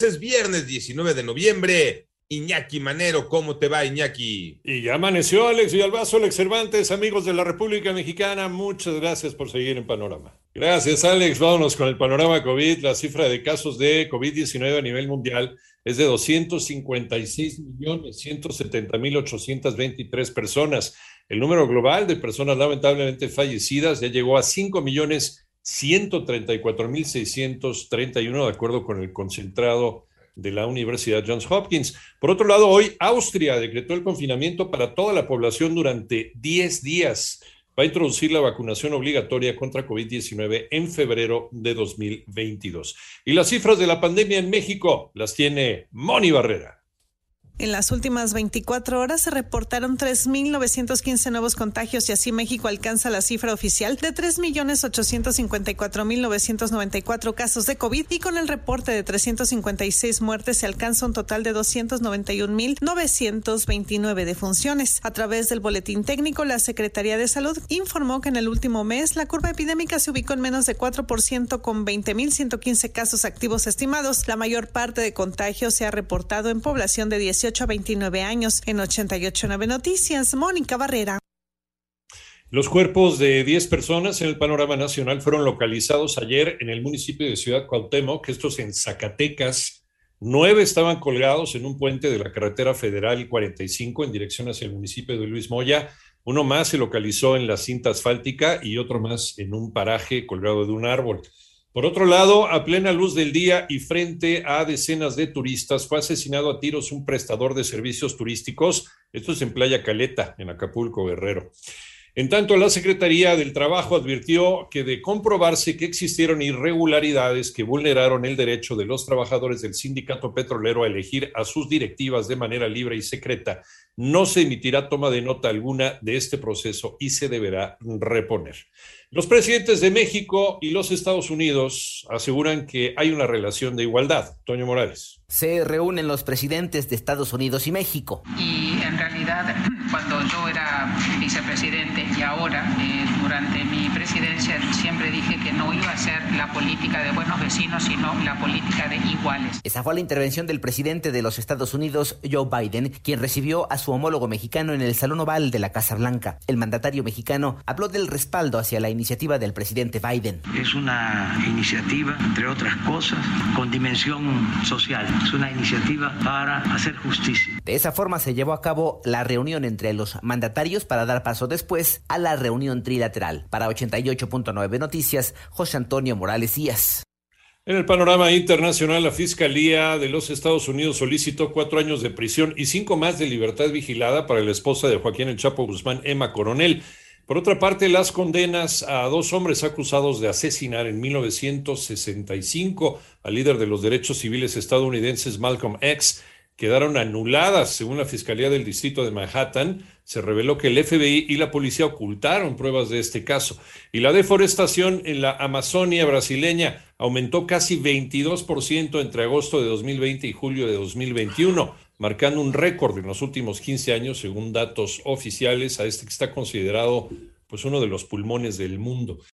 Es viernes 19 de noviembre. Iñaki Manero, ¿cómo te va, Iñaki? Y ya amaneció Alex Villalbazo, Alex Cervantes, amigos de la República Mexicana. Muchas gracias por seguir en Panorama. Gracias, Alex. Vámonos con el panorama COVID. La cifra de casos de COVID-19 a nivel mundial es de 256 millones 170 mil 823 personas. El número global de personas lamentablemente fallecidas ya llegó a 5 millones 134.631 de acuerdo con el concentrado de la Universidad Johns Hopkins. Por otro lado, hoy Austria decretó el confinamiento para toda la población durante 10 días. Va a introducir la vacunación obligatoria contra COVID-19 en febrero de 2022. Y las cifras de la pandemia en México las tiene Moni Barrera. En las últimas 24 horas se reportaron 3.915 nuevos contagios y así México alcanza la cifra oficial de 3.854.994 casos de COVID y con el reporte de 356 muertes se alcanza un total de 291.929 defunciones. A través del boletín técnico, la Secretaría de Salud informó que en el último mes la curva epidémica se ubicó en menos de 4% con 20.115 casos activos estimados. La mayor parte de contagios se ha reportado en población de 18 a 29 años. En 889 Noticias, Mónica Barrera. Los cuerpos de 10 personas en el panorama nacional fueron localizados ayer en el municipio de Ciudad Cuauhtémoc, estos en Zacatecas. Nueve estaban colgados en un puente de la carretera federal 45 en dirección hacia el municipio de Luis Moya. Uno más se localizó en la cinta asfáltica y otro más en un paraje colgado de un árbol. Por otro lado, a plena luz del día y frente a decenas de turistas, fue asesinado a tiros un prestador de servicios turísticos. Esto es en Playa Caleta, en Acapulco, Guerrero. En tanto, la Secretaría del Trabajo advirtió que de comprobarse que existieron irregularidades que vulneraron el derecho de los trabajadores del sindicato petrolero a elegir a sus directivas de manera libre y secreta, no se emitirá toma de nota alguna de este proceso y se deberá reponer. Los presidentes de México y los Estados Unidos aseguran que hay una relación de igualdad. Toño Morales. Se reúnen los presidentes de Estados Unidos y México. Y en realidad, cuando yo era vicepresidente y ahora, eh, durante mi presidencia, siempre dije que no iba a ser la política de buenos vecinos, sino la política de iguales. Esa fue la intervención del presidente de los Estados Unidos, Joe Biden, quien recibió a su homólogo mexicano en el Salón Oval de la Casa Blanca. El mandatario mexicano habló del respaldo hacia la iniciativa del presidente Biden. Es una iniciativa, entre otras cosas, con dimensión social. Es una iniciativa para hacer justicia. De esa forma se llevó a cabo la reunión entre los mandatarios para dar paso después a la reunión trilateral. Para 88.9 Noticias, José Antonio Morales Díaz. En el panorama internacional, la Fiscalía de los Estados Unidos solicitó cuatro años de prisión y cinco más de libertad vigilada para la esposa de Joaquín El Chapo Guzmán, Emma Coronel. Por otra parte, las condenas a dos hombres acusados de asesinar en 1965 al líder de los derechos civiles estadounidenses Malcolm X quedaron anuladas. Según la Fiscalía del Distrito de Manhattan, se reveló que el FBI y la policía ocultaron pruebas de este caso. Y la deforestación en la Amazonia brasileña aumentó casi 22% entre agosto de 2020 y julio de 2021, marcando un récord en los últimos 15 años, según datos oficiales, a este que está considerado pues uno de los pulmones del mundo.